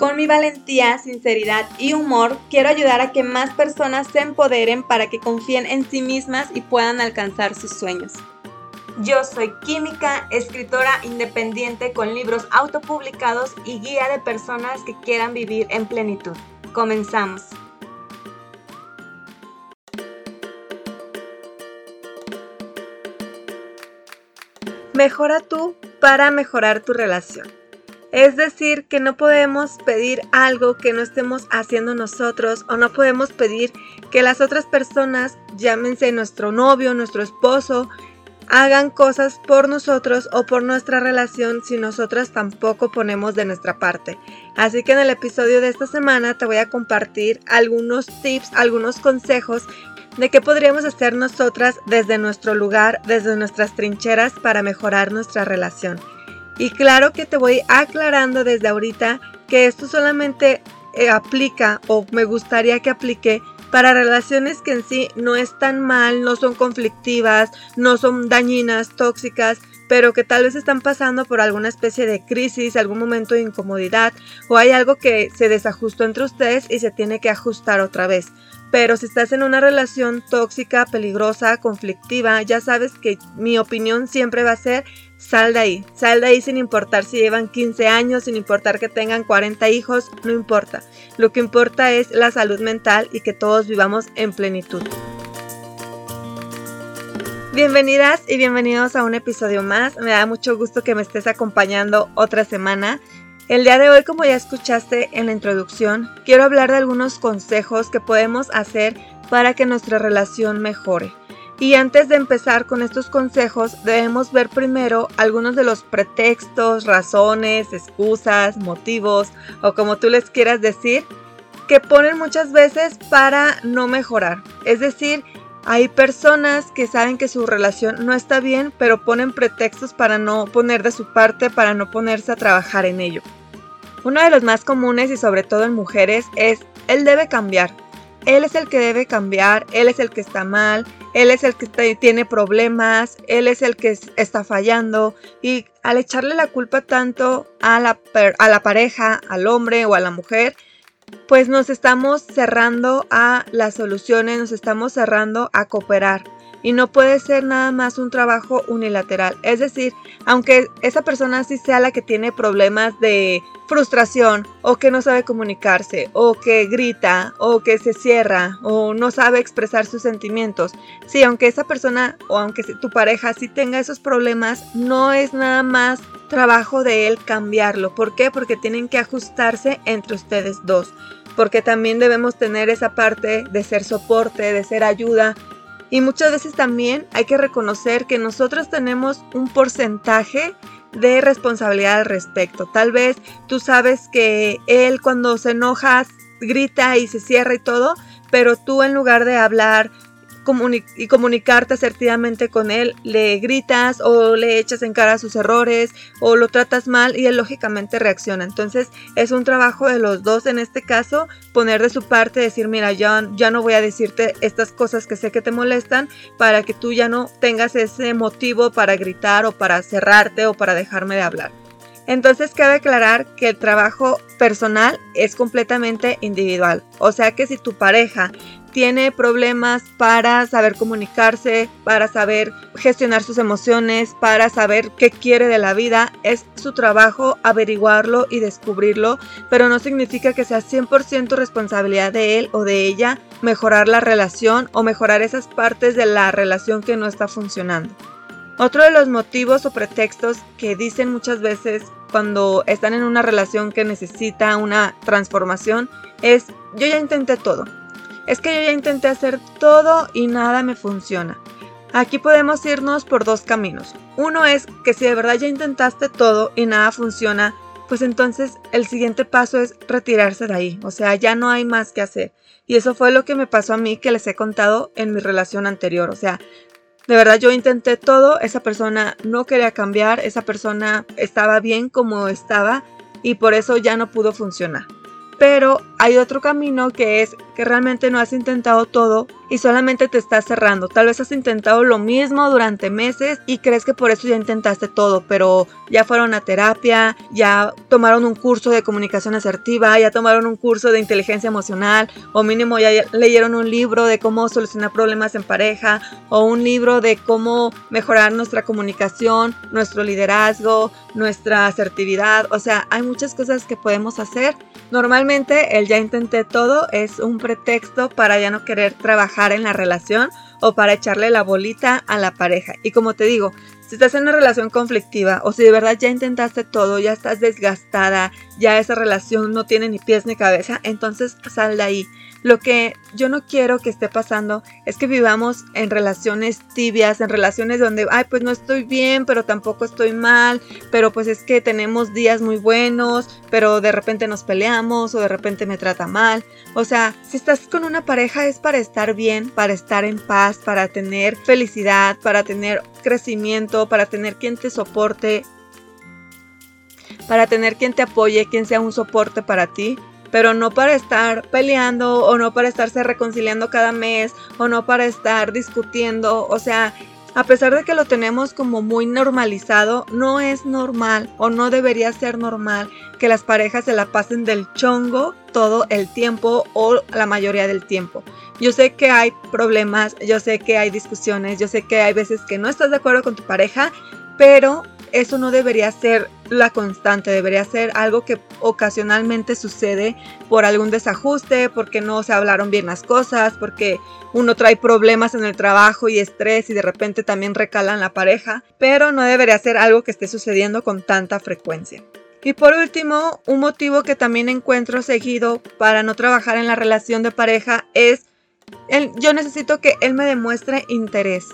Con mi valentía, sinceridad y humor, quiero ayudar a que más personas se empoderen para que confíen en sí mismas y puedan alcanzar sus sueños. Yo soy química, escritora independiente con libros autopublicados y guía de personas que quieran vivir en plenitud. Comenzamos. Mejora tú para mejorar tu relación. Es decir, que no podemos pedir algo que no estemos haciendo nosotros o no podemos pedir que las otras personas, llámense nuestro novio, nuestro esposo, hagan cosas por nosotros o por nuestra relación si nosotras tampoco ponemos de nuestra parte. Así que en el episodio de esta semana te voy a compartir algunos tips, algunos consejos de qué podríamos hacer nosotras desde nuestro lugar, desde nuestras trincheras para mejorar nuestra relación. Y claro que te voy aclarando desde ahorita que esto solamente eh, aplica o me gustaría que aplique para relaciones que en sí no están mal, no son conflictivas, no son dañinas, tóxicas, pero que tal vez están pasando por alguna especie de crisis, algún momento de incomodidad o hay algo que se desajustó entre ustedes y se tiene que ajustar otra vez. Pero si estás en una relación tóxica, peligrosa, conflictiva, ya sabes que mi opinión siempre va a ser Sal de ahí, sal de ahí sin importar si llevan 15 años, sin importar que tengan 40 hijos, no importa. Lo que importa es la salud mental y que todos vivamos en plenitud. Bienvenidas y bienvenidos a un episodio más. Me da mucho gusto que me estés acompañando otra semana. El día de hoy, como ya escuchaste en la introducción, quiero hablar de algunos consejos que podemos hacer para que nuestra relación mejore. Y antes de empezar con estos consejos, debemos ver primero algunos de los pretextos, razones, excusas, motivos o como tú les quieras decir, que ponen muchas veces para no mejorar. Es decir, hay personas que saben que su relación no está bien, pero ponen pretextos para no poner de su parte, para no ponerse a trabajar en ello. Uno de los más comunes y sobre todo en mujeres es, él debe cambiar. Él es el que debe cambiar, él es el que está mal, él es el que tiene problemas, él es el que está fallando. Y al echarle la culpa tanto a la, a la pareja, al hombre o a la mujer, pues nos estamos cerrando a las soluciones, nos estamos cerrando a cooperar y no puede ser nada más un trabajo unilateral. Es decir, aunque esa persona sí sea la que tiene problemas de frustración o que no sabe comunicarse o que grita o que se cierra o no sabe expresar sus sentimientos. Sí, aunque esa persona o aunque tu pareja sí tenga esos problemas, no es nada más trabajo de él cambiarlo. ¿Por qué? Porque tienen que ajustarse entre ustedes dos. Porque también debemos tener esa parte de ser soporte, de ser ayuda y muchas veces también hay que reconocer que nosotros tenemos un porcentaje de responsabilidad al respecto. Tal vez tú sabes que él cuando se enoja grita y se cierra y todo, pero tú en lugar de hablar y comunicarte asertivamente con él, le gritas o le echas en cara sus errores o lo tratas mal y él lógicamente reacciona. Entonces es un trabajo de los dos en este caso, poner de su parte, decir, mira, ya, ya no voy a decirte estas cosas que sé que te molestan para que tú ya no tengas ese motivo para gritar o para cerrarte o para dejarme de hablar. Entonces cabe aclarar que el trabajo personal es completamente individual. O sea que si tu pareja tiene problemas para saber comunicarse, para saber gestionar sus emociones, para saber qué quiere de la vida. Es su trabajo averiguarlo y descubrirlo, pero no significa que sea 100% responsabilidad de él o de ella mejorar la relación o mejorar esas partes de la relación que no está funcionando. Otro de los motivos o pretextos que dicen muchas veces cuando están en una relación que necesita una transformación es yo ya intenté todo, es que yo ya intenté hacer todo y nada me funciona. Aquí podemos irnos por dos caminos. Uno es que si de verdad ya intentaste todo y nada funciona, pues entonces el siguiente paso es retirarse de ahí. O sea, ya no hay más que hacer. Y eso fue lo que me pasó a mí que les he contado en mi relación anterior. O sea, de verdad yo intenté todo, esa persona no quería cambiar, esa persona estaba bien como estaba y por eso ya no pudo funcionar. Pero hay otro camino que es realmente no has intentado todo y solamente te estás cerrando. Tal vez has intentado lo mismo durante meses y crees que por eso ya intentaste todo, pero ya fueron a terapia, ya tomaron un curso de comunicación asertiva, ya tomaron un curso de inteligencia emocional o mínimo ya leyeron un libro de cómo solucionar problemas en pareja o un libro de cómo mejorar nuestra comunicación, nuestro liderazgo, nuestra asertividad. O sea, hay muchas cosas que podemos hacer. Normalmente el ya intenté todo es un pretexto para ya no querer trabajar en la relación o para echarle la bolita a la pareja. Y como te digo, si estás en una relación conflictiva o si de verdad ya intentaste todo, ya estás desgastada, ya esa relación no tiene ni pies ni cabeza, entonces sal de ahí. Lo que yo no quiero que esté pasando es que vivamos en relaciones tibias, en relaciones donde, ay, pues no estoy bien, pero tampoco estoy mal, pero pues es que tenemos días muy buenos, pero de repente nos peleamos o de repente me trata mal. O sea, si estás con una pareja es para estar bien, para estar en paz, para tener felicidad, para tener crecimiento, para tener quien te soporte, para tener quien te apoye, quien sea un soporte para ti pero no para estar peleando o no para estarse reconciliando cada mes o no para estar discutiendo, o sea, a pesar de que lo tenemos como muy normalizado, no es normal o no debería ser normal que las parejas se la pasen del chongo todo el tiempo o la mayoría del tiempo. Yo sé que hay problemas, yo sé que hay discusiones, yo sé que hay veces que no estás de acuerdo con tu pareja, pero eso no debería ser la constante, debería ser algo que ocasionalmente sucede por algún desajuste, porque no se hablaron bien las cosas, porque uno trae problemas en el trabajo y estrés y de repente también recalan la pareja, pero no debería ser algo que esté sucediendo con tanta frecuencia. Y por último, un motivo que también encuentro seguido para no trabajar en la relación de pareja es el, yo necesito que él me demuestre interés.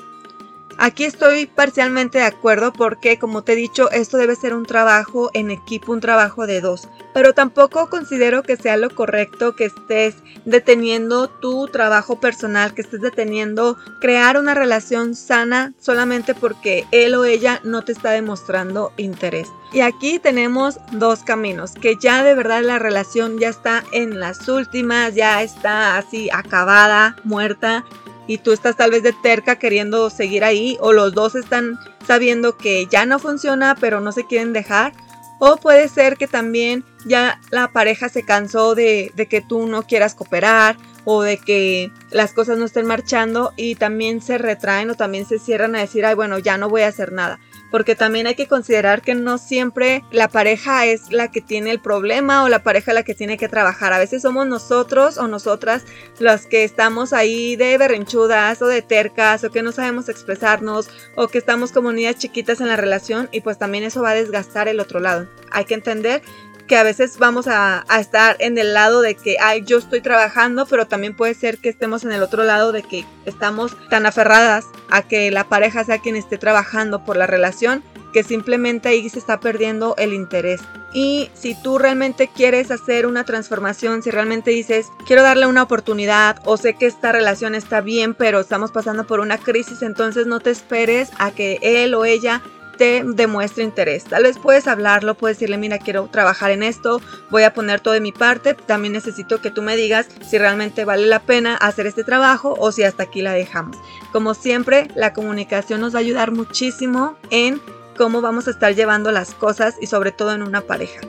Aquí estoy parcialmente de acuerdo porque, como te he dicho, esto debe ser un trabajo en equipo, un trabajo de dos. Pero tampoco considero que sea lo correcto que estés deteniendo tu trabajo personal, que estés deteniendo crear una relación sana solamente porque él o ella no te está demostrando interés. Y aquí tenemos dos caminos, que ya de verdad la relación ya está en las últimas, ya está así acabada, muerta y tú estás tal vez de terca queriendo seguir ahí o los dos están sabiendo que ya no funciona pero no se quieren dejar. O puede ser que también ya la pareja se cansó de, de que tú no quieras cooperar o de que las cosas no estén marchando y también se retraen o también se cierran a decir, ay, bueno, ya no voy a hacer nada porque también hay que considerar que no siempre la pareja es la que tiene el problema o la pareja la que tiene que trabajar. A veces somos nosotros o nosotras los que estamos ahí de berrinchudas o de tercas o que no sabemos expresarnos o que estamos como niñas chiquitas en la relación y pues también eso va a desgastar el otro lado. Hay que entender que a veces vamos a, estar en el lado de que, ay, yo estoy trabajando, pero también puede ser que estemos en el otro lado de que estamos tan aferradas a que la pareja sea quien esté trabajando por la relación, que simplemente ahí se está perdiendo el interés. Y si tú realmente quieres hacer una transformación, si realmente dices, quiero darle una oportunidad o sé que esta relación está bien, pero estamos pasando por una crisis, entonces no te esperes a que él o ella te demuestre interés. Tal vez puedes hablarlo, puedes decirle, mira, quiero trabajar en esto, voy a poner todo de mi parte, también necesito que tú me digas si realmente vale la pena hacer este trabajo o si hasta aquí la dejamos. Como siempre, la comunicación nos va a ayudar muchísimo en cómo vamos a estar llevando las cosas y sobre todo en una pareja.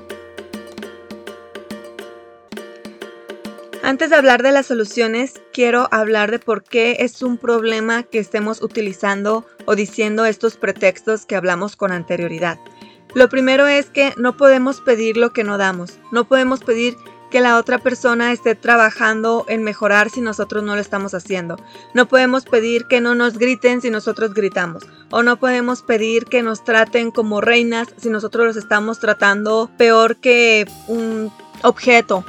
Antes de hablar de las soluciones, quiero hablar de por qué es un problema que estemos utilizando o diciendo estos pretextos que hablamos con anterioridad. Lo primero es que no podemos pedir lo que no damos. No podemos pedir que la otra persona esté trabajando en mejorar si nosotros no lo estamos haciendo. No podemos pedir que no nos griten si nosotros gritamos. O no podemos pedir que nos traten como reinas si nosotros los estamos tratando peor que un objeto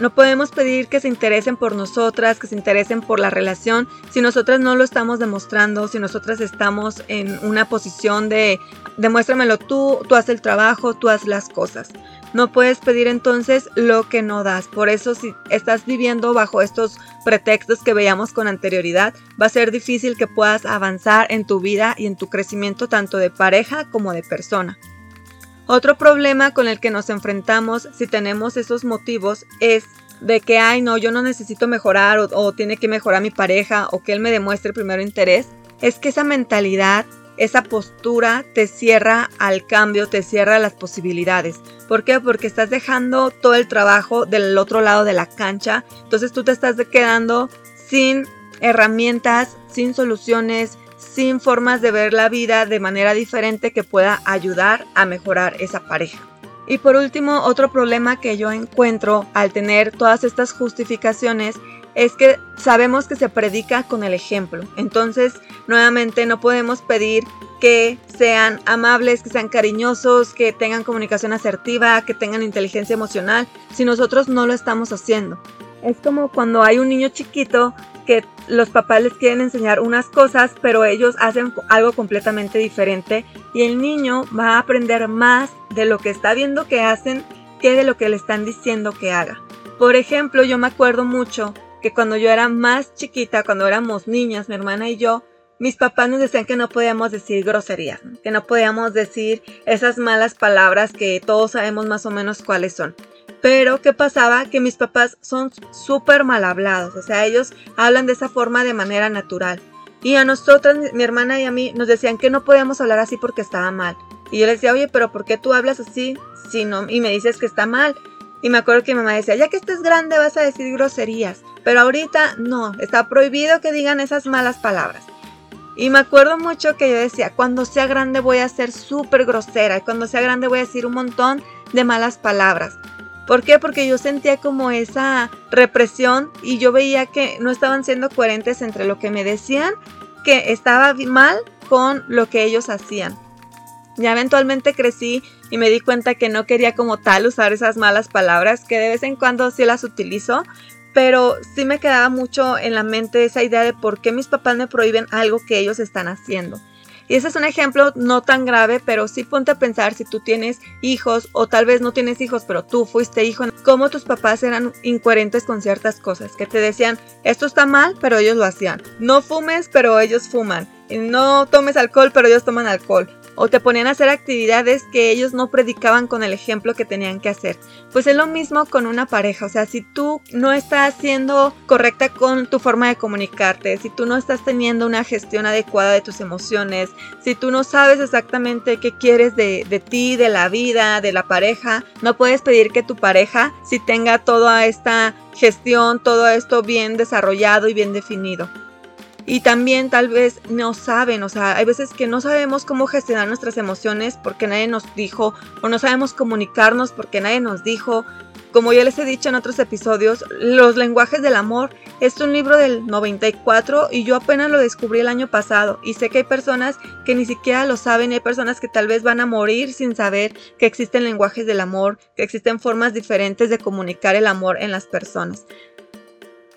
no podemos pedir que se interesen por nosotras, que se interesen por la relación, si nosotras no lo estamos demostrando, si nosotras estamos en una posición de demuéstramelo tú, tú haz el trabajo, tú haz las cosas. No puedes pedir entonces lo que no das. Por eso si estás viviendo bajo estos pretextos que veíamos con anterioridad, va a ser difícil que puedas avanzar en tu vida y en tu crecimiento tanto de pareja como de persona. Otro problema con el que nos enfrentamos si tenemos esos motivos es de que, ay, no, yo no necesito mejorar o, o tiene que mejorar mi pareja o que él me demuestre primero interés, es que esa mentalidad esa postura te cierra al cambio, te cierra las posibilidades. ¿Por qué? Porque estás dejando todo el trabajo del otro lado de la cancha. Entonces tú te estás quedando sin herramientas, sin soluciones, sin formas de ver la vida de manera diferente que pueda ayudar a mejorar esa pareja. Y por último, otro problema que yo encuentro al tener todas estas justificaciones es que sabemos que se predica con el ejemplo. Entonces, nuevamente, no podemos pedir que sean amables, que sean cariñosos, que tengan comunicación asertiva, que tengan inteligencia emocional, si nosotros no lo estamos haciendo. Es como cuando hay un niño chiquito que los papás les quieren enseñar unas cosas, pero ellos hacen algo completamente diferente y el niño va a aprender más de lo que está viendo que hacen que de lo que le están diciendo que haga. Por ejemplo, yo me acuerdo mucho que cuando yo era más chiquita, cuando éramos niñas, mi hermana y yo, mis papás nos decían que no podíamos decir groserías, que no podíamos decir esas malas palabras que todos sabemos más o menos cuáles son. Pero, ¿qué pasaba? Que mis papás son súper mal hablados, o sea, ellos hablan de esa forma de manera natural. Y a nosotros, mi hermana y a mí, nos decían que no podíamos hablar así porque estaba mal. Y yo les decía, oye, pero ¿por qué tú hablas así? Si no, y me dices que está mal. Y me acuerdo que mi mamá decía, ya que estés grande vas a decir groserías. Pero ahorita no, está prohibido que digan esas malas palabras. Y me acuerdo mucho que yo decía, cuando sea grande voy a ser súper grosera. Y cuando sea grande voy a decir un montón de malas palabras. ¿Por qué? Porque yo sentía como esa represión y yo veía que no estaban siendo coherentes entre lo que me decían, que estaba mal con lo que ellos hacían. Ya eventualmente crecí y me di cuenta que no quería como tal usar esas malas palabras, que de vez en cuando sí las utilizo, pero sí me quedaba mucho en la mente esa idea de por qué mis papás me prohíben algo que ellos están haciendo. Y ese es un ejemplo no tan grave, pero sí ponte a pensar si tú tienes hijos o tal vez no tienes hijos, pero tú fuiste hijo, cómo tus papás eran incoherentes con ciertas cosas, que te decían, esto está mal, pero ellos lo hacían. No fumes, pero ellos fuman. No tomes alcohol, pero ellos toman alcohol o te ponían a hacer actividades que ellos no predicaban con el ejemplo que tenían que hacer. Pues es lo mismo con una pareja, o sea, si tú no estás siendo correcta con tu forma de comunicarte, si tú no estás teniendo una gestión adecuada de tus emociones, si tú no sabes exactamente qué quieres de, de ti, de la vida, de la pareja, no puedes pedir que tu pareja si tenga toda esta gestión, todo esto bien desarrollado y bien definido y también tal vez no saben, o sea, hay veces que no sabemos cómo gestionar nuestras emociones porque nadie nos dijo o no sabemos comunicarnos porque nadie nos dijo. Como ya les he dicho en otros episodios, Los lenguajes del amor es un libro del 94 y yo apenas lo descubrí el año pasado y sé que hay personas que ni siquiera lo saben y hay personas que tal vez van a morir sin saber que existen lenguajes del amor, que existen formas diferentes de comunicar el amor en las personas.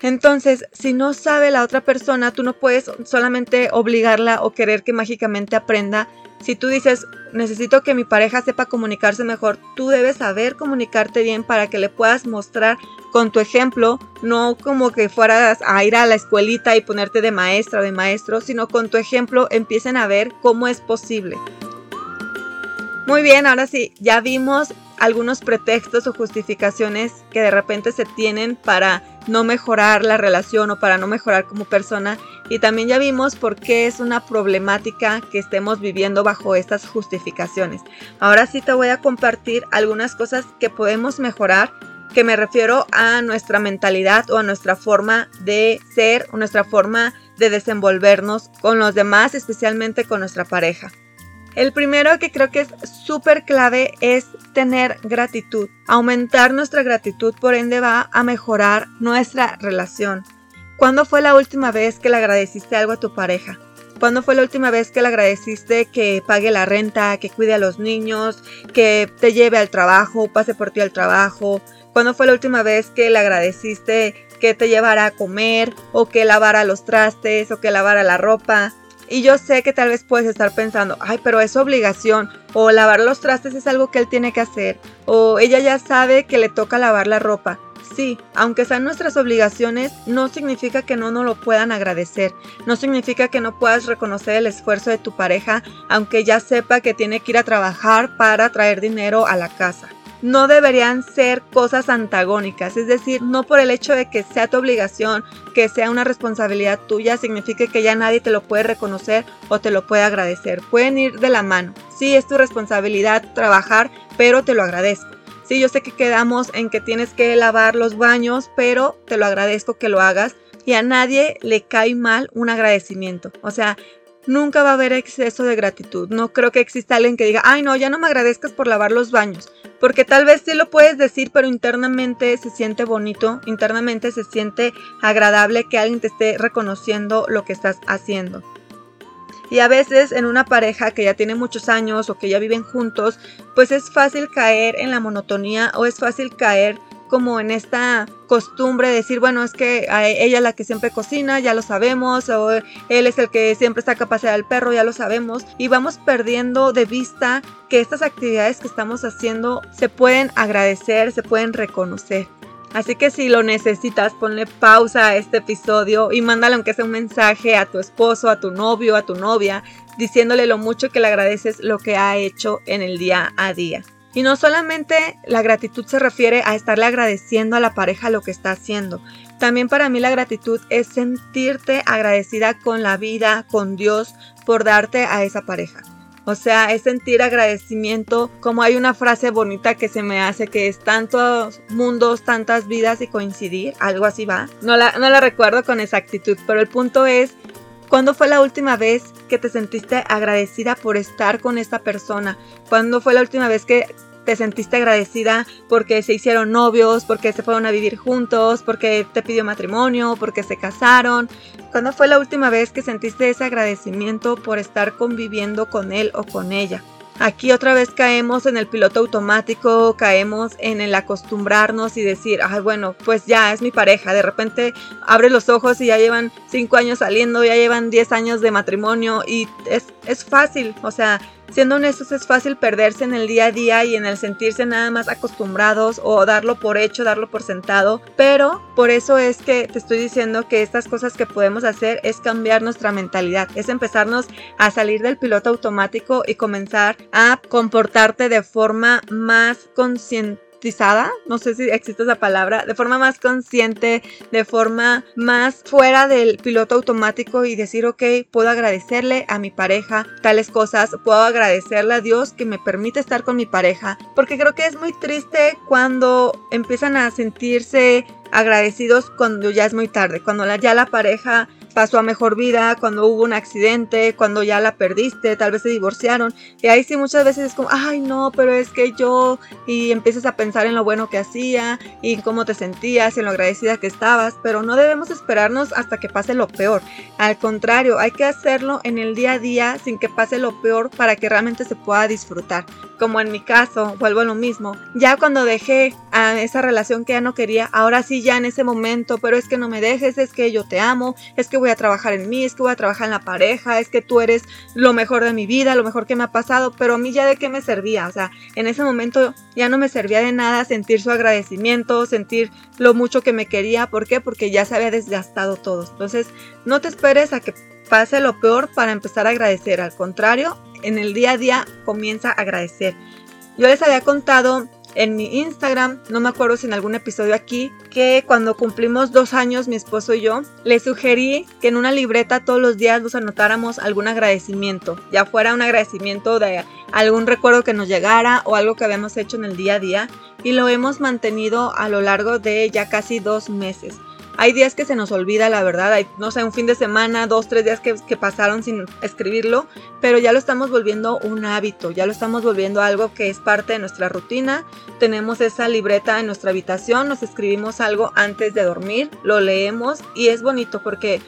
Entonces, si no sabe la otra persona, tú no puedes solamente obligarla o querer que mágicamente aprenda. Si tú dices, necesito que mi pareja sepa comunicarse mejor, tú debes saber comunicarte bien para que le puedas mostrar con tu ejemplo, no como que fueras a ir a la escuelita y ponerte de maestra o de maestro, sino con tu ejemplo empiecen a ver cómo es posible. Muy bien, ahora sí, ya vimos algunos pretextos o justificaciones que de repente se tienen para no mejorar la relación o para no mejorar como persona. Y también ya vimos por qué es una problemática que estemos viviendo bajo estas justificaciones. Ahora sí te voy a compartir algunas cosas que podemos mejorar, que me refiero a nuestra mentalidad o a nuestra forma de ser nuestra forma de desenvolvernos con los demás, especialmente con nuestra pareja. El primero que creo que es súper clave es tener gratitud. Aumentar nuestra gratitud por ende va a mejorar nuestra relación. ¿Cuándo fue la última vez que le agradeciste algo a tu pareja? ¿Cuándo fue la última vez que le agradeciste que pague la renta, que cuide a los niños, que te lleve al trabajo, pase por ti al trabajo? ¿Cuándo fue la última vez que le agradeciste que te llevara a comer o que lavara los trastes o que lavara la ropa? Y yo sé que tal vez puedes estar pensando, ay, pero es obligación, o lavar los trastes es algo que él tiene que hacer, o ella ya sabe que le toca lavar la ropa. Sí, aunque sean nuestras obligaciones, no significa que no nos lo puedan agradecer, no significa que no puedas reconocer el esfuerzo de tu pareja, aunque ya sepa que tiene que ir a trabajar para traer dinero a la casa no deberían ser cosas antagónicas, es decir, no por el hecho de que sea tu obligación, que sea una responsabilidad tuya, significa que ya nadie te lo puede reconocer o te lo puede agradecer. Pueden ir de la mano. Sí, es tu responsabilidad trabajar, pero te lo agradezco. Sí, yo sé que quedamos en que tienes que lavar los baños, pero te lo agradezco que lo hagas y a nadie le cae mal un agradecimiento. O sea, nunca va a haber exceso de gratitud. No creo que exista alguien que diga, ay no, ya no me agradezcas por lavar los baños. Porque tal vez sí lo puedes decir, pero internamente se siente bonito, internamente se siente agradable que alguien te esté reconociendo lo que estás haciendo. Y a veces en una pareja que ya tiene muchos años o que ya viven juntos, pues es fácil caer en la monotonía o es fácil caer como en esta costumbre de decir, bueno, es que ella es la que siempre cocina, ya lo sabemos, o él es el que siempre está capaz al perro, ya lo sabemos, y vamos perdiendo de vista que estas actividades que estamos haciendo se pueden agradecer, se pueden reconocer. Así que si lo necesitas, ponle pausa a este episodio y mándale aunque sea un mensaje a tu esposo, a tu novio, a tu novia, diciéndole lo mucho que le agradeces lo que ha hecho en el día a día. Y no solamente la gratitud se refiere a estarle agradeciendo a la pareja lo que está haciendo. También para mí la gratitud es sentirte agradecida con la vida, con Dios, por darte a esa pareja. O sea, es sentir agradecimiento, como hay una frase bonita que se me hace que es tantos mundos, tantas vidas y coincidir, algo así va. No la, no la recuerdo con exactitud, pero el punto es ¿Cuándo fue la última vez que te sentiste agradecida por estar con esta persona? ¿Cuándo fue la última vez que te sentiste agradecida porque se hicieron novios, porque se fueron a vivir juntos, porque te pidió matrimonio, porque se casaron? ¿Cuándo fue la última vez que sentiste ese agradecimiento por estar conviviendo con él o con ella? Aquí otra vez caemos en el piloto automático, caemos en el acostumbrarnos y decir, ay bueno, pues ya es mi pareja. De repente abre los ojos y ya llevan 5 años saliendo, ya llevan 10 años de matrimonio y es, es fácil, o sea, Siendo honestos, es fácil perderse en el día a día y en el sentirse nada más acostumbrados o darlo por hecho, darlo por sentado. Pero por eso es que te estoy diciendo que estas cosas que podemos hacer es cambiar nuestra mentalidad, es empezarnos a salir del piloto automático y comenzar a comportarte de forma más consciente no sé si existe esa palabra, de forma más consciente, de forma más fuera del piloto automático y decir, ok, puedo agradecerle a mi pareja tales cosas, puedo agradecerle a Dios que me permite estar con mi pareja, porque creo que es muy triste cuando empiezan a sentirse agradecidos cuando ya es muy tarde, cuando ya la pareja pasó a mejor vida, cuando hubo un accidente, cuando ya la perdiste, tal vez se divorciaron. Y ahí sí muchas veces es como, ay no, pero es que yo, y empiezas a pensar en lo bueno que hacía, y cómo te sentías, y en lo agradecida que estabas, pero no debemos esperarnos hasta que pase lo peor. Al contrario, hay que hacerlo en el día a día sin que pase lo peor para que realmente se pueda disfrutar. Como en mi caso, vuelvo a lo mismo. Ya cuando dejé a esa relación que ya no quería, ahora sí ya en ese momento, pero es que no me dejes, es que yo te amo, es que voy a trabajar en mí, es que voy a trabajar en la pareja, es que tú eres lo mejor de mi vida, lo mejor que me ha pasado, pero a mí ya de qué me servía, o sea, en ese momento ya no me servía de nada sentir su agradecimiento, sentir lo mucho que me quería, ¿por qué? Porque ya se había desgastado todo. Entonces, no te esperes a que pase lo peor para empezar a agradecer, al contrario, en el día a día comienza a agradecer. Yo les había contado en mi Instagram, no me acuerdo si en algún episodio aquí, que cuando cumplimos dos años mi esposo y yo, le sugerí que en una libreta todos los días nos anotáramos algún agradecimiento, ya fuera un agradecimiento de algún recuerdo que nos llegara o algo que habíamos hecho en el día a día, y lo hemos mantenido a lo largo de ya casi dos meses. Hay días que se nos olvida, la verdad. Hay, no sé, un fin de semana, dos, tres días que, que, pasaron sin escribirlo, pero ya lo estamos volviendo un hábito, ya lo estamos volviendo algo que es parte de nuestra rutina. Tenemos esa libreta en nuestra habitación, nos escribimos algo antes de dormir, lo leemos y es bonito porque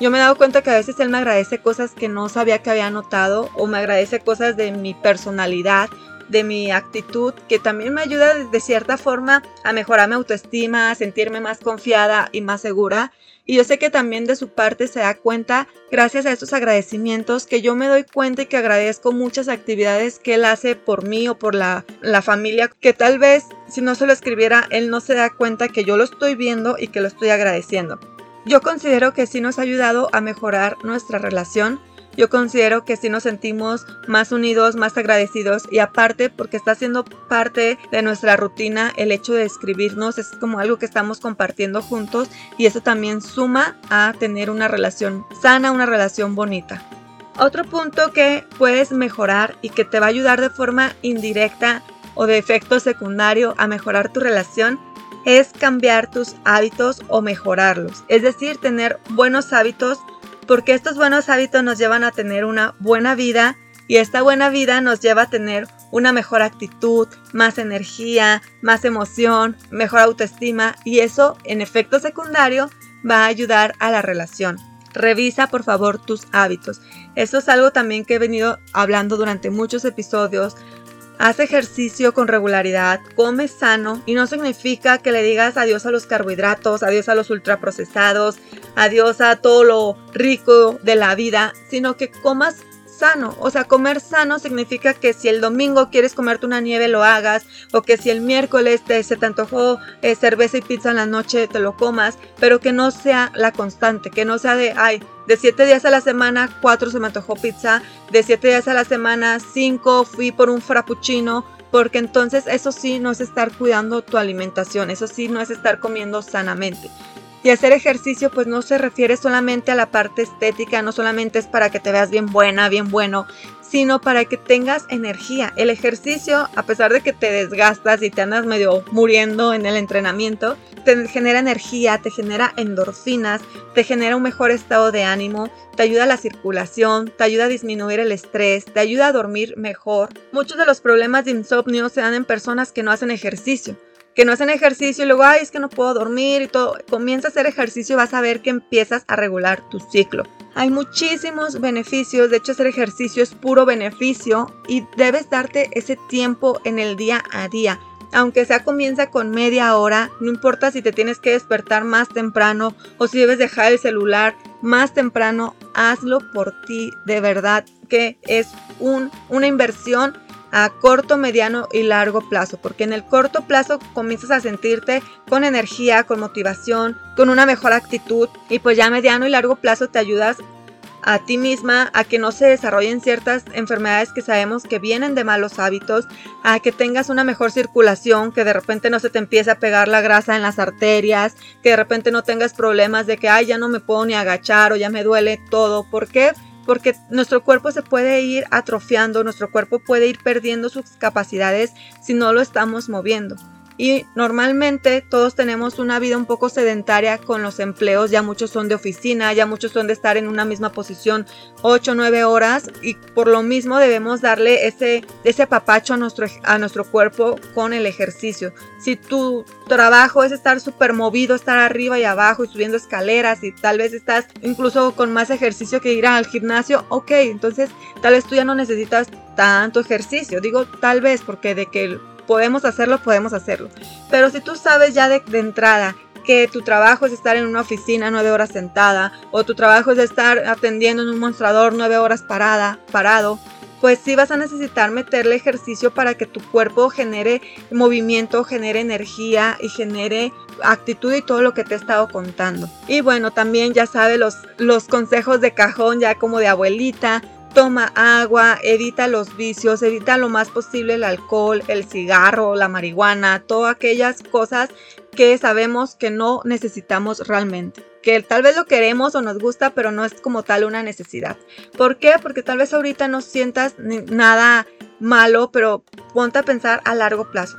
yo me he dado cuenta que a veces él me agradece cosas que no sabía que había notado o me agradece cosas de mi personalidad de mi actitud, que también me ayuda de cierta forma a mejorar mi autoestima, a sentirme más confiada y más segura. Y yo sé que también de su parte se da cuenta, gracias a estos agradecimientos, que yo me doy cuenta y que agradezco muchas actividades que él hace por mí o por la, la familia, que tal vez si no se lo escribiera, él no se da cuenta que yo lo estoy viendo y que lo estoy agradeciendo. Yo considero que sí nos ha ayudado a mejorar nuestra relación yo considero que sí nos sentimos más unidos, más agradecidos y aparte porque está siendo parte de nuestra rutina el hecho de escribirnos, es como algo que estamos compartiendo juntos y eso también suma a tener una relación sana, una relación bonita. Otro punto que puedes mejorar y que te va a ayudar de forma indirecta o de efecto secundario a mejorar tu relación es cambiar tus hábitos o mejorarlos. Es decir, tener buenos hábitos porque estos buenos hábitos nos llevan a tener una buena vida y esta buena vida nos lleva a tener una mejor actitud, más energía, más emoción, mejor autoestima y eso en efecto secundario va a ayudar a la relación. Revisa por favor tus hábitos. Eso es algo también que he venido hablando durante muchos episodios. Haz ejercicio con regularidad, come sano y no significa que le digas adiós a los carbohidratos, adiós a los ultraprocesados, adiós a todo lo rico de la vida, sino que comas sano. O sea, comer sano significa que si el domingo quieres comerte una nieve, lo hagas. O que si el miércoles te, se te antojó eh, cerveza y pizza en la noche, te lo comas. Pero que no sea la constante, que no sea de, ay, de siete días a la semana, cuatro se me antojó pizza. De siete días a la semana, cinco fui por un frappuccino. Porque entonces eso sí no es estar cuidando tu alimentación, eso sí no es estar comiendo sanamente. Y hacer ejercicio pues no se refiere solamente a la parte estética, no solamente es para que te veas bien buena, bien bueno, sino para que tengas energía. El ejercicio, a pesar de que te desgastas y te andas medio muriendo en el entrenamiento, te genera energía, te genera endorfinas, te genera un mejor estado de ánimo, te ayuda a la circulación, te ayuda a disminuir el estrés, te ayuda a dormir mejor. Muchos de los problemas de insomnio se dan en personas que no hacen ejercicio que no hacen ejercicio y luego, ay, es que no puedo dormir y todo. Comienza a hacer ejercicio y vas a ver que empiezas a regular tu ciclo. Hay muchísimos beneficios, de hecho hacer ejercicio es puro beneficio y debes darte ese tiempo en el día a día. Aunque sea comienza con media hora, no importa si te tienes que despertar más temprano o si debes dejar el celular más temprano, hazlo por ti, de verdad que es un, una inversión a corto, mediano y largo plazo, porque en el corto plazo comienzas a sentirte con energía, con motivación, con una mejor actitud y pues ya a mediano y largo plazo te ayudas a ti misma a que no se desarrollen ciertas enfermedades que sabemos que vienen de malos hábitos, a que tengas una mejor circulación, que de repente no se te empiece a pegar la grasa en las arterias, que de repente no tengas problemas de que, ay, ya no me puedo ni agachar o ya me duele todo. ¿Por qué? Nuestro cuerpo se puede ir atrofiando, nuestro cuerpo puede ir perdiendo sus capacidades si no lo estamos moviendo. Y normalmente todos tenemos una vida un poco sedentaria con los empleos, ya muchos son de oficina, ya muchos son de estar en una misma posición 8 o 9 horas y por lo mismo debemos darle ese, ese papacho a nuestro, a nuestro cuerpo con el ejercicio. Si tu trabajo es estar súper movido, estar arriba y abajo y subiendo escaleras y tal vez estás incluso con más ejercicio que ir al gimnasio, ok, entonces tal vez tú ya no necesitas tanto ejercicio. Digo tal vez porque de que podemos hacerlo, podemos hacerlo. Pero si tú sabes ya de, entrada que tu trabajo es estar en una oficina nueve horas sentada o tu trabajo es estar atendiendo en un mostrador nueve horas parada, parado, pues sí vas a necesitar meterle ejercicio para que tu cuerpo genere movimiento, genere energía y genere actitud y todo lo que te he estado contando. Y bueno, también ya sabes los, los consejos de cajón ya como de abuelita, toma agua, evita los vicios, evita lo más posible el alcohol, el cigarro, la marihuana, todas aquellas cosas que sabemos que no necesitamos realmente. Que tal vez lo queremos o nos gusta, pero no es como tal una necesidad. ¿Por qué? Porque tal vez ahorita no sientas nada malo, pero ponte a pensar a largo plazo.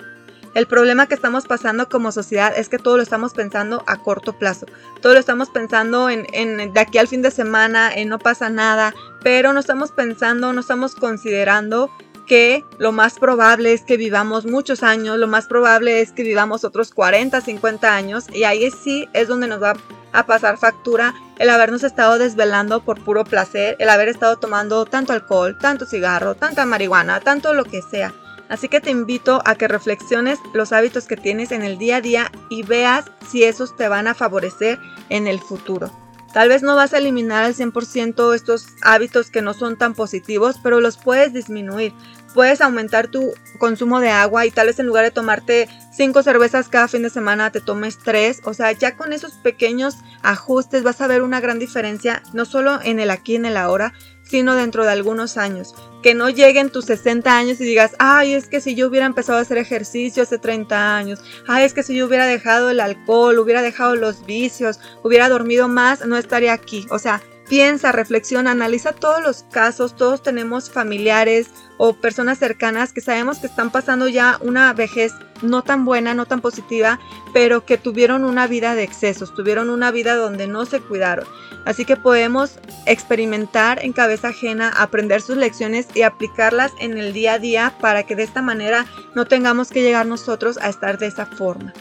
El problema que estamos pasando como sociedad es que todo lo estamos pensando a corto plazo. Todo lo estamos pensando en, de aquí al fin de semana, en no pasa nada, pero no estamos pensando, no estamos considerando que lo más probable es que vivamos muchos años, lo más probable es que vivamos otros 40, 50 años y ahí sí es donde nos va a pasar factura el habernos estado desvelando por puro placer, el haber estado tomando tanto alcohol, tanto cigarro, tanta marihuana, tanto lo que sea Así que te invito a que reflexiones los hábitos que tienes en el día a día y veas si esos te van a favorecer en el futuro. Tal vez no vas a eliminar al 100% estos hábitos que no son tan positivos, pero los puedes disminuir. Puedes aumentar tu consumo de agua y tal vez en lugar de tomarte 5 cervezas cada fin de semana te tomes 3. O sea, ya con esos pequeños ajustes vas a ver una gran diferencia, no solo en el aquí, en el ahora, sino dentro de algunos años. Que no lleguen tus 60 años y digas, ay, es que si yo hubiera empezado a hacer ejercicio hace 30 años, ay, es que si yo hubiera dejado el alcohol, hubiera dejado los vicios, hubiera dormido más, no estaría aquí. O sea, piensa, reflexiona, analiza todos los casos, todos tenemos familiares o personas cercanas que sabemos que están pasando ya una vejez no tan buena, no tan positiva, pero que tuvieron una vida de excesos, tuvieron una vida donde no se cuidaron. Así que podemos experimentar en cabeza ajena, aprender sus lecciones y aplicarlas en el día a día para que de esta manera no tengamos que llegar nosotros a estar de esa forma.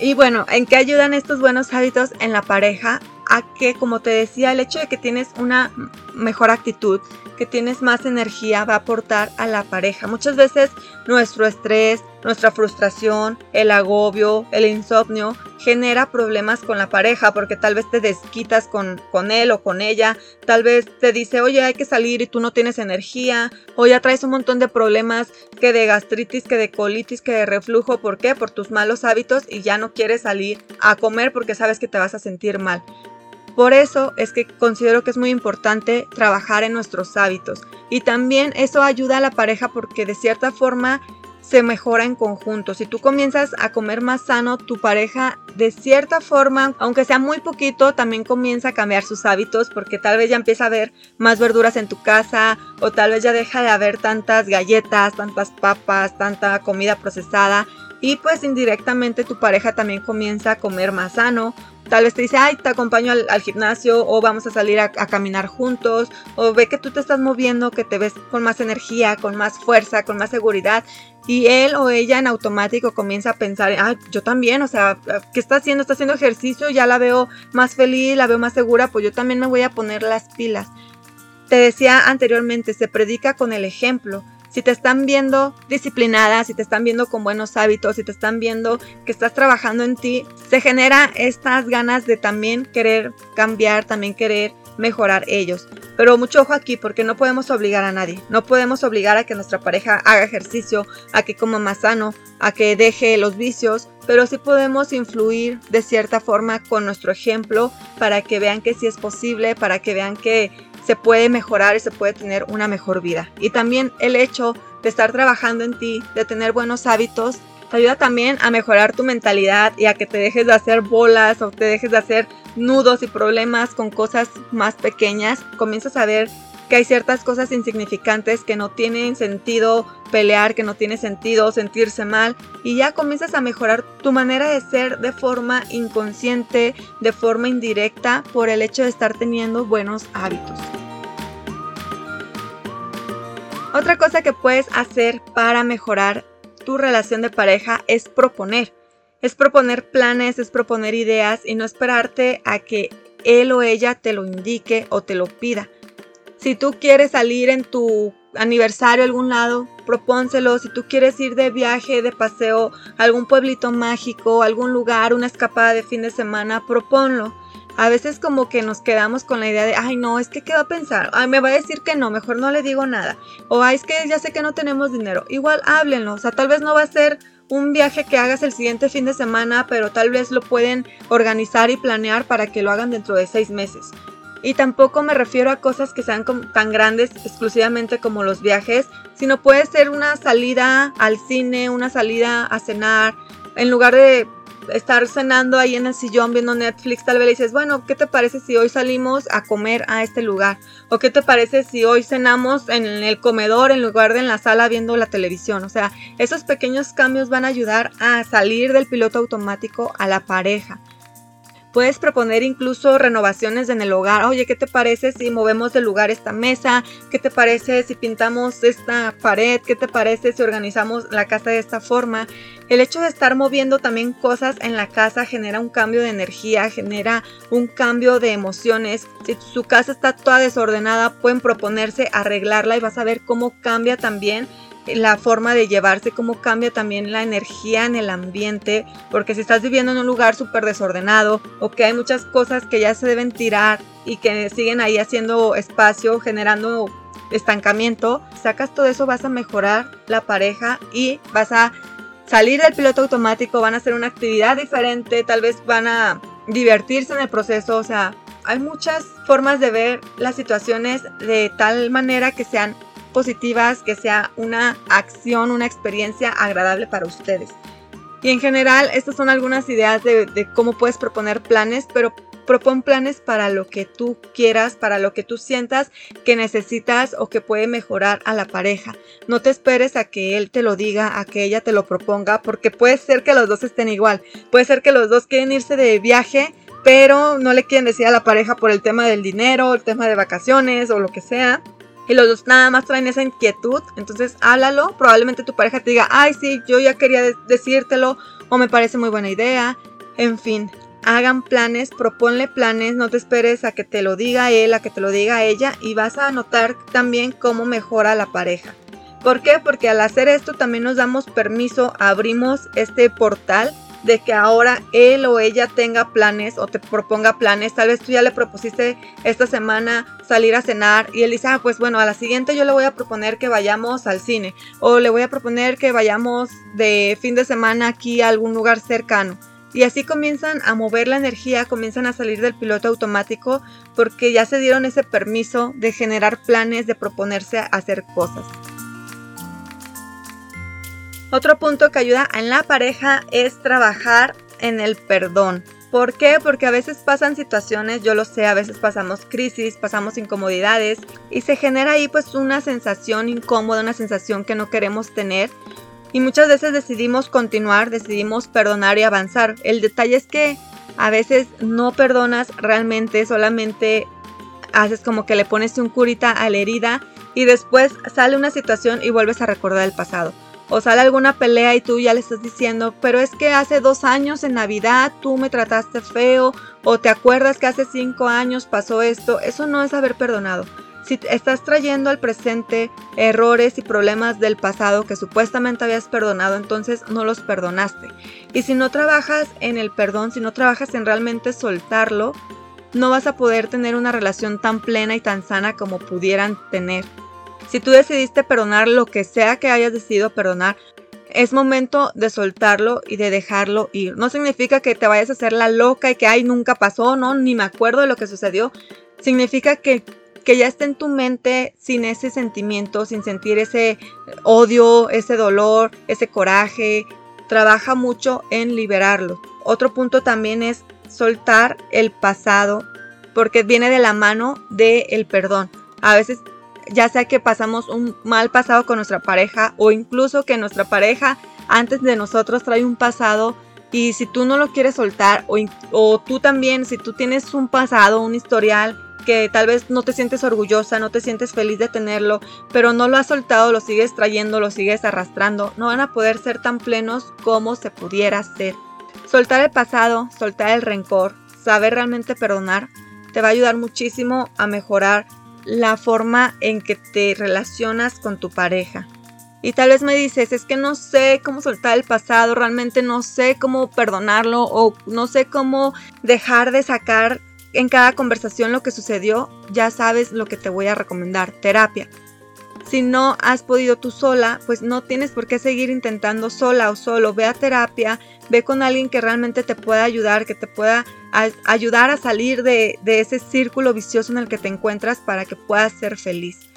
Y bueno, ¿en qué ayudan estos buenos hábitos en la pareja? A que, como te decía, el hecho de que tienes una mejor actitud, que tienes más energía va a aportar a la pareja. Muchas veces nuestro estrés, nuestra frustración, el agobio, el insomnio genera problemas con la pareja porque tal vez te desquitas con, con él o con ella, tal vez te dice, oye, hay que salir y tú no tienes energía, o ya traes un montón de problemas que de gastritis, que de colitis, que de reflujo, ¿por qué? Por tus malos hábitos y ya no quieres salir a comer porque sabes que te vas a sentir mal. Por eso es que considero que es muy importante trabajar en nuestros hábitos. Y también eso ayuda a la pareja porque de cierta forma se mejora en conjunto. Si tú comienzas a comer más sano, tu pareja de cierta forma, aunque sea muy poquito, también comienza a cambiar sus hábitos porque tal vez ya empieza a ver más verduras en tu casa o tal vez ya deja de haber tantas galletas, tantas papas, tanta comida procesada y pues indirectamente tu pareja también comienza a comer más sano tal vez te dice, ay, te acompaño al, gimnasio o vamos a salir a, caminar juntos o ve que tú te estás moviendo, que te ves con más energía, con más fuerza, con más seguridad y él o ella en automático comienza a pensar, ah, yo también, o sea, ¿qué está haciendo? Está haciendo ejercicio, ya la veo más feliz, la veo más segura, pues yo también me voy a poner las pilas. Te decía anteriormente, se predica con el ejemplo si te están viendo disciplinada, si te están viendo con buenos hábitos, si te están viendo que estás trabajando en ti, se genera estas ganas de también querer cambiar, también querer mejorar ellos. Pero mucho ojo aquí porque no podemos obligar a nadie. No podemos obligar a que nuestra pareja haga ejercicio, a que coma más sano, a que deje los vicios, pero sí podemos influir de cierta forma con nuestro ejemplo para que vean que sí es posible, para que vean que se puede mejorar y se puede tener una mejor vida. Y también el hecho de estar trabajando en ti, de tener buenos hábitos, te ayuda también a mejorar tu mentalidad y a que te dejes de hacer bolas o te dejes de hacer nudos y problemas con cosas más pequeñas. Comienzas a ver que hay ciertas cosas insignificantes que no tienen sentido pelear, que no tiene sentido sentirse mal y ya comienzas a mejorar tu manera de ser de forma inconsciente, de forma indirecta por el hecho de estar teniendo buenos hábitos. Otra cosa que puedes hacer para mejorar tu relación de pareja es proponer. Es proponer planes, es proponer ideas y no esperarte a que él o ella te lo indique o te lo pida. Si tú quieres salir en tu aniversario a algún lado, propónselo. Si tú quieres ir de viaje, de paseo, a algún pueblito mágico, algún lugar, una escapada de fin de semana, proponlo. A veces como que nos quedamos con la idea de, ay no, es que qué va a pensar, ay me va a decir que no, mejor no le digo nada. O ay es que ya sé que no tenemos dinero. Igual háblenlo, o sea, tal vez no va a ser un viaje que hagas el siguiente fin de semana, pero tal vez lo pueden organizar y planear para que lo hagan dentro de seis meses. Y tampoco me refiero a cosas que sean tan grandes exclusivamente como los viajes, sino puede ser una salida al cine, una salida a cenar, en lugar de estar cenando ahí en el sillón viendo Netflix, tal vez le dices, bueno, ¿qué te parece si hoy salimos a comer a este lugar? ¿O qué te parece si hoy cenamos en el comedor en lugar de en la sala viendo la televisión? O sea, esos pequeños cambios van a ayudar a salir del piloto automático a la pareja. Puedes proponer incluso renovaciones en el hogar. Oye, ¿qué te parece si movemos de lugar esta mesa? ¿Qué te parece si pintamos esta pared? ¿Qué te parece si organizamos la casa de esta forma? El hecho de estar moviendo también cosas en la casa genera un cambio de energía, genera un cambio de emociones. Si su casa está toda desordenada, pueden proponerse arreglarla y vas a ver cómo cambia también la forma de llevarse, cómo cambia también la energía en el ambiente, porque si estás viviendo en un lugar súper desordenado o que hay muchas cosas que ya se deben tirar y que siguen ahí haciendo espacio, generando estancamiento, sacas todo eso, vas a mejorar la pareja y vas a salir del piloto automático, van a hacer una actividad diferente, tal vez van a divertirse en el proceso, o sea, hay muchas formas de ver las situaciones de tal manera que sean positivas, que sea una acción, una experiencia agradable para ustedes. Y en general, estas son algunas ideas de, cómo puedes proponer planes, pero propon planes para lo que tú quieras, para lo que tú sientas que necesitas o que puede mejorar a la pareja. No te esperes a que él te lo diga, a que ella te lo proponga, porque puede ser que los dos estén igual. Puede ser que los dos quieren irse de viaje, pero no le quieren decir a la pareja por el tema del dinero, el tema de vacaciones o lo que sea y los dos nada más traen esa inquietud, entonces háblalo, probablemente tu pareja te diga, ay sí, yo ya quería decírtelo o me parece muy buena idea, en fin, hagan planes, proponle planes, no te esperes a que te lo diga él, a que te lo diga ella y vas a notar también cómo mejora la pareja. ¿Por qué? Porque al hacer esto también nos damos permiso, abrimos este portal de que ahora él o ella tenga planes o te proponga planes. Tal vez tú ya le propusiste esta semana salir a cenar y él dice, ah, pues bueno, a la siguiente yo le voy a proponer que vayamos al cine o le voy a proponer que vayamos de fin de semana aquí a algún lugar cercano. Y así comienzan a mover la energía, comienzan a salir del piloto automático porque ya se dieron ese permiso de generar planes, de proponerse hacer cosas. Otro punto que ayuda en la pareja es trabajar en el perdón. ¿Por qué? Porque a veces pasan situaciones, yo lo sé, a veces pasamos crisis, pasamos incomodidades y se genera ahí pues una sensación incómoda, una sensación que no queremos tener y muchas veces decidimos continuar, decidimos perdonar y avanzar. El detalle es que a veces no perdonas realmente, solamente haces como que le pones un curita a la herida y después sale una situación y vuelves a recordar el pasado o sale alguna pelea y tú ya le estás diciendo, pero es que hace dos años en Navidad tú me trataste feo, o te acuerdas que hace cinco años pasó esto, eso no es haber perdonado. Si estás trayendo al presente errores y problemas del pasado que supuestamente habías perdonado, entonces no los perdonaste. Y si no trabajas en el perdón, si no trabajas en realmente soltarlo, no vas a poder tener una relación tan plena y tan sana como pudieran tener. Si tú decidiste perdonar lo que sea que hayas decidido perdonar, es momento de soltarlo y de dejarlo ir. No significa que te vayas a hacer la loca y que, ay, nunca pasó, no, ni me acuerdo de lo que sucedió. Significa que, que ya está en tu mente sin ese sentimiento, sin sentir ese odio, ese dolor, ese coraje. Trabaja mucho en liberarlo. Otro punto también es soltar el pasado, porque viene de la mano del perdón. A veces ya sea que pasamos un mal pasado con nuestra pareja o incluso que nuestra pareja antes de nosotros trae un pasado y si tú no lo quieres soltar o, o, tú también, si tú tienes un pasado, un historial que tal vez no te sientes orgullosa, no te sientes feliz de tenerlo, pero no lo has soltado, lo sigues trayendo, lo sigues arrastrando, no van a poder ser tan plenos como se pudiera ser. Soltar el pasado, soltar el rencor, saber realmente perdonar, te va a ayudar muchísimo a mejorar la forma en que te relacionas con tu pareja. Y tal vez me dices, es que no sé cómo soltar el pasado, realmente no sé cómo perdonarlo o no sé cómo dejar de sacar en cada conversación lo que sucedió, ya sabes lo que te voy a recomendar, terapia. Si no has podido tú sola, pues no tienes por qué seguir intentando sola o solo. Ve a terapia, ve con alguien que realmente te pueda ayudar, que te pueda ayudar a salir de, de ese círculo vicioso en el que te encuentras para que puedas ser feliz.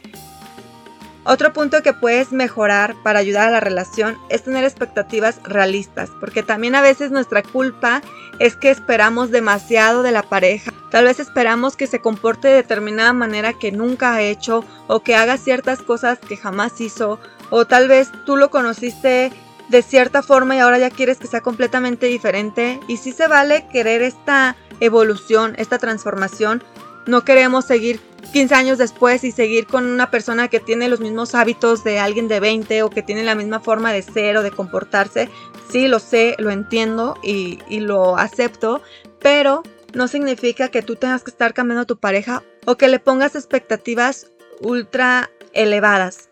Otro punto que puedes mejorar para ayudar a la relación es tener expectativas realistas, porque también a veces nuestra culpa es que esperamos demasiado de la pareja. Tal vez esperamos que se comporte de determinada manera que nunca ha hecho o que haga ciertas cosas que jamás hizo o tal vez tú lo conociste de cierta forma y ahora ya quieres que sea completamente diferente y sí se vale querer esta evolución, esta transformación. No queremos seguir 15 años después y seguir con una persona que tiene los mismos hábitos de alguien de 20 o que tiene la misma forma de ser o de comportarse. Sí, lo sé, lo entiendo y, y lo acepto, pero no significa que tú tengas que estar cambiando a tu pareja o que le pongas expectativas ultra elevadas.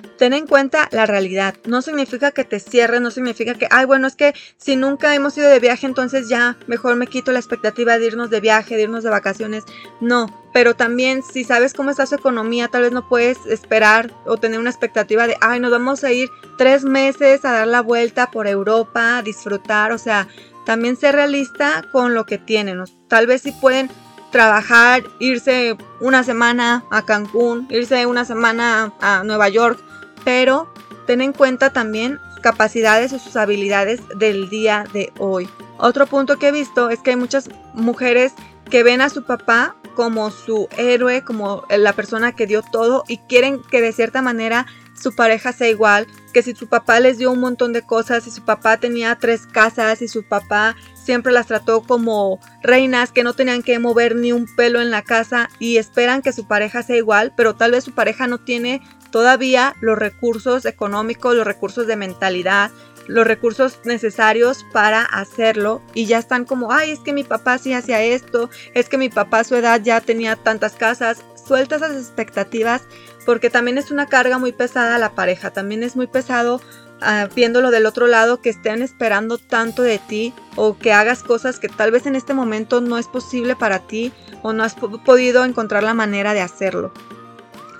Ten en cuenta la realidad. No significa que te cierres, no significa que, ay, bueno, es que si nunca hemos ido de viaje, entonces ya mejor me quito la expectativa de irnos de viaje, de irnos de vacaciones. No, pero también si sabes cómo está su economía, tal vez no puedes esperar o tener una expectativa de, ay, nos vamos a ir tres meses a dar la vuelta por Europa, a disfrutar, o sea, también ser realista con lo que tienen. Tal vez si pueden trabajar, irse una semana a Cancún, irse una semana a Nueva York, pero ten en cuenta también capacidades o sus habilidades del día de hoy. Otro punto que he visto es que hay muchas mujeres que ven a su papá como su héroe, como la persona que dio todo y quieren que de cierta manera su pareja sea igual, que si su papá les dio un montón de cosas, si su papá tenía tres casas, y su papá siempre las trató como reinas que no tenían que mover ni un pelo en la casa y esperan que su pareja sea igual, pero tal vez su pareja no tiene todavía los recursos económicos, los recursos de mentalidad, los recursos necesarios para hacerlo y ya están como, ay, es que mi papá sí hacía esto, es que mi papá a su edad ya tenía tantas casas, suelta esas expectativas porque también es una carga muy pesada a la pareja, también es muy pesado uh, viéndolo del otro lado que estén esperando tanto de ti o que hagas cosas que tal vez en este momento no es posible para ti o no has podido encontrar la manera de hacerlo.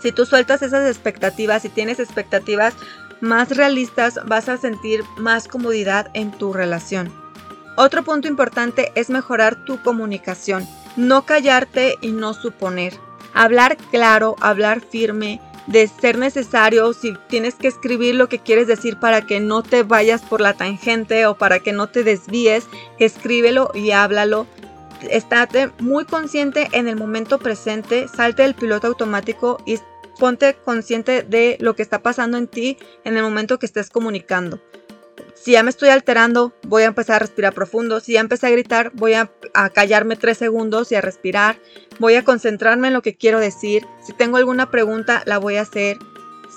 Si tú sueltas esas expectativas y tienes expectativas más realistas, vas a sentir más comodidad en tu relación. Otro punto importante es mejorar tu comunicación, no callarte y no suponer. Hablar claro, hablar firme, de ser necesario, si tienes que escribir lo que quieres decir para que no te vayas por la tangente o para que no te desvíes, escríbelo y háblalo. Estate muy consciente en el momento presente, salte del piloto automático y ponte consciente de lo que está pasando en ti en el momento que estés comunicando. Si ya me estoy alterando, voy a empezar a respirar profundo. Si ya empecé a gritar, voy a, callarme tres segundos y a respirar. Voy a concentrarme en lo que quiero decir. Si tengo alguna pregunta, la voy a hacer.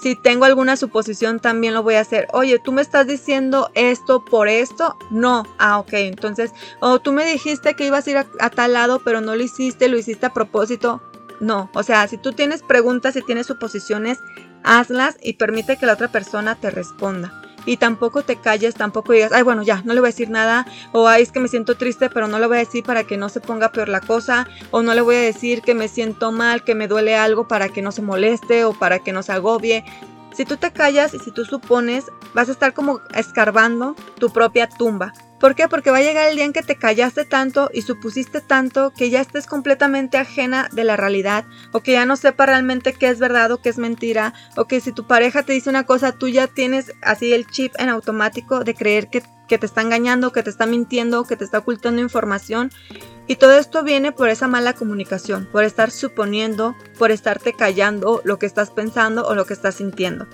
Si tengo alguna suposición, también lo voy a hacer. Oye, tú me estás diciendo esto por esto. No. Ah, ok. Entonces, o tú me dijiste que ibas a ir a tal lado, pero no lo hiciste, lo hiciste a propósito. No, o sea, si tú tienes preguntas y tienes suposiciones, hazlas y permite que la otra persona te responda. Y tampoco te calles, tampoco digas, ay, bueno, ya, no le voy a decir nada, o ay, es que me siento triste, pero no le voy a decir para que no se ponga peor la cosa, o no le voy a decir que me siento mal, que me duele algo para que no se moleste o para que no se agobie. Si tú te callas y si tú supones, vas a estar como escarbando tu propia tumba. ¿Por qué? Porque va a llegar el día en que te callaste tanto y supusiste tanto que ya estés completamente ajena de la realidad o que ya no sepa realmente qué es verdad o qué es mentira o que si tu pareja te dice una cosa tú ya tienes así el chip en automático de creer que, que te está engañando, que te está mintiendo, que te está ocultando información y todo esto viene por esa mala comunicación, por estar suponiendo, por estarte callando lo que estás pensando o lo que estás sintiendo.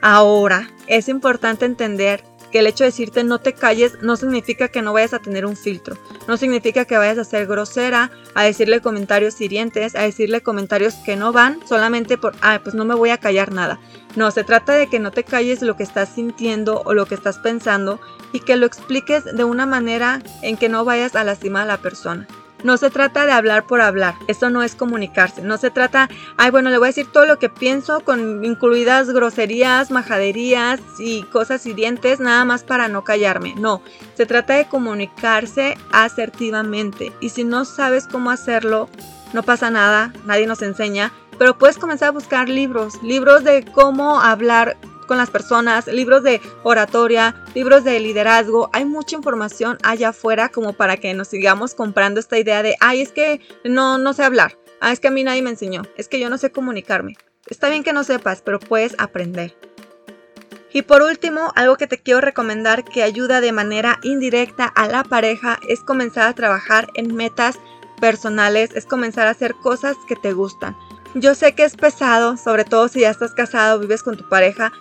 Ahora, es importante entender que el hecho de decirte no te calles no significa que no vayas a tener un filtro, no significa que vayas a ser grosera, a decirle comentarios hirientes, a decirle comentarios que no van solamente por, ah, pues no me voy a callar nada. No, se trata de que no te calles lo que estás sintiendo o lo que estás pensando y que lo expliques de una manera en que no vayas a lastimar a la persona. No se trata de hablar por hablar, esto no es comunicarse, no se trata, ay bueno, le voy a decir todo lo que pienso con incluidas groserías, majaderías y cosas hirientes nada más para no callarme, no, se trata de comunicarse asertivamente y si no sabes cómo hacerlo, no pasa nada, nadie nos enseña, pero puedes comenzar a buscar libros, libros de cómo hablar con las personas, libros de oratoria, libros de liderazgo. Hay mucha información allá afuera como para que nos sigamos comprando esta idea de, ay, es que no, no sé hablar. Ah, es que a mí nadie me enseñó. Es que yo no sé comunicarme. Está bien que no sepas, pero puedes aprender. Y por último, algo que te quiero recomendar que ayuda de manera indirecta a la pareja es comenzar a trabajar en metas personales, es comenzar a hacer cosas que te gustan. Yo sé que es pesado, sobre todo si ya estás casado, vives con tu pareja,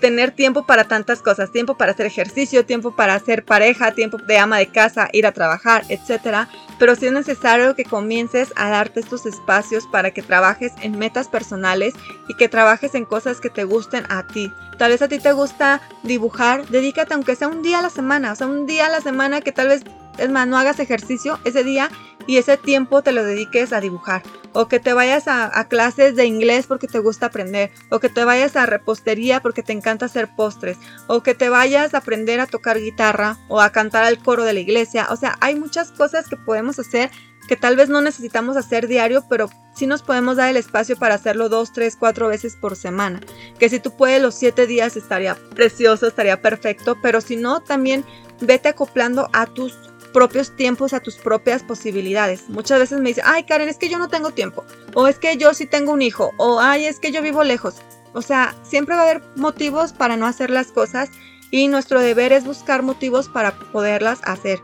tener tiempo para tantas cosas, tiempo para hacer ejercicio, tiempo para hacer pareja, tiempo de ama de casa, ir a trabajar, etc. Pero sí es necesario que comiences a darte estos espacios para que trabajes en metas personales y que trabajes en cosas que te gusten a ti. Tal vez a ti te gusta dibujar, dedícate aunque sea un día a la semana, o sea, un día a la semana que tal vez es más, no hagas ejercicio ese día y ese tiempo te lo dediques a dibujar. O que te vayas a, a, clases de inglés porque te gusta aprender. O que te vayas a repostería porque te encanta hacer postres. O que te vayas a aprender a tocar guitarra o a cantar al coro de la iglesia. O sea, hay muchas cosas que podemos hacer que tal vez no necesitamos hacer diario, pero sí nos podemos dar el espacio para hacerlo dos, tres, cuatro veces por semana. Que si tú puedes los siete días estaría precioso, estaría perfecto, pero si no, también vete acoplando a tus propios tiempos, a tus propias posibilidades. Muchas veces me dicen, ay Karen, es que yo no tengo tiempo, o es que yo sí tengo un hijo, o ay, es que yo vivo lejos. O sea, siempre va a haber motivos para no hacer las cosas y nuestro deber es buscar motivos para poderlas hacer.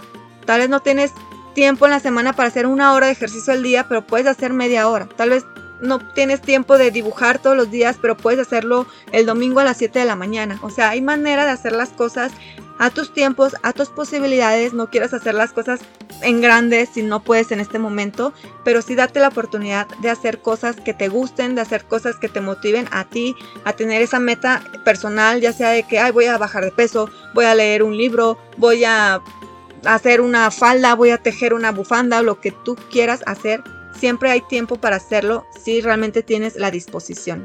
Tal vez no tienes tiempo en la semana para hacer una hora de ejercicio al día, pero puedes hacer media hora. Tal vez no tienes tiempo de dibujar todos los días, pero puedes hacerlo el domingo a las 7 de la mañana. O sea, hay manera de hacer las cosas a tus tiempos, a tus posibilidades. No quieras hacer las cosas en grande si no puedes en este momento, pero sí date la oportunidad de hacer cosas que te gusten, de hacer cosas que te motiven a ti, a tener esa meta personal, ya sea de que, ay, voy a bajar de peso, voy a leer un libro, voy a hacer una falda, voy a tejer una bufanda, lo que tú quieras hacer, siempre hay tiempo para hacerlo si realmente tienes la disposición.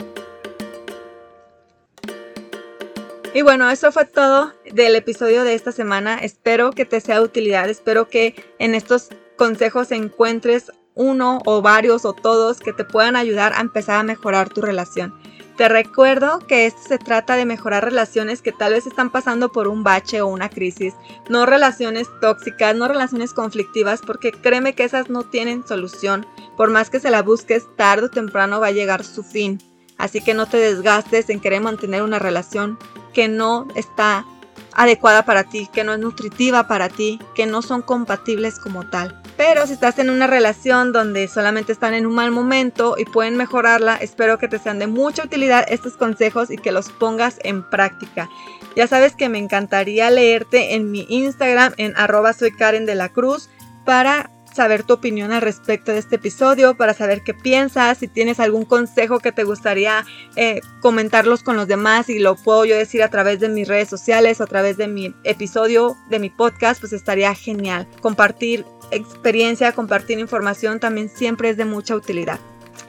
Y bueno, eso fue todo del episodio de esta semana. Espero que te sea de utilidad, espero que en estos consejos encuentres uno o varios o todos que te puedan ayudar a empezar a mejorar tu relación. Te recuerdo que esto se trata de mejorar relaciones que tal vez están pasando por un bache o una crisis, no relaciones tóxicas, no relaciones conflictivas, porque créeme que esas no tienen solución. Por más que se la busques, tarde o temprano va a llegar su fin. Así que no te desgastes en querer mantener una relación que no está adecuada para ti, que no es nutritiva para ti, que no son compatibles como tal. Pero si estás en una relación donde solamente están en un mal momento y pueden mejorarla, espero que te sean de mucha utilidad estos consejos y que los pongas en práctica. Ya sabes que me encantaría leerte en mi Instagram en arroba soy Karen de la Cruz para saber tu opinión al respecto de este episodio, para saber qué piensas, si tienes algún consejo que te gustaría eh, comentarlos con los demás y lo puedo yo decir a través de mis redes sociales, a través de mi episodio, de mi podcast, pues estaría genial. Compartir experiencia, compartir información también siempre es de mucha utilidad.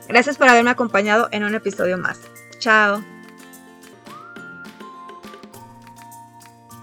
Gracias por haberme acompañado en un episodio más. Chao.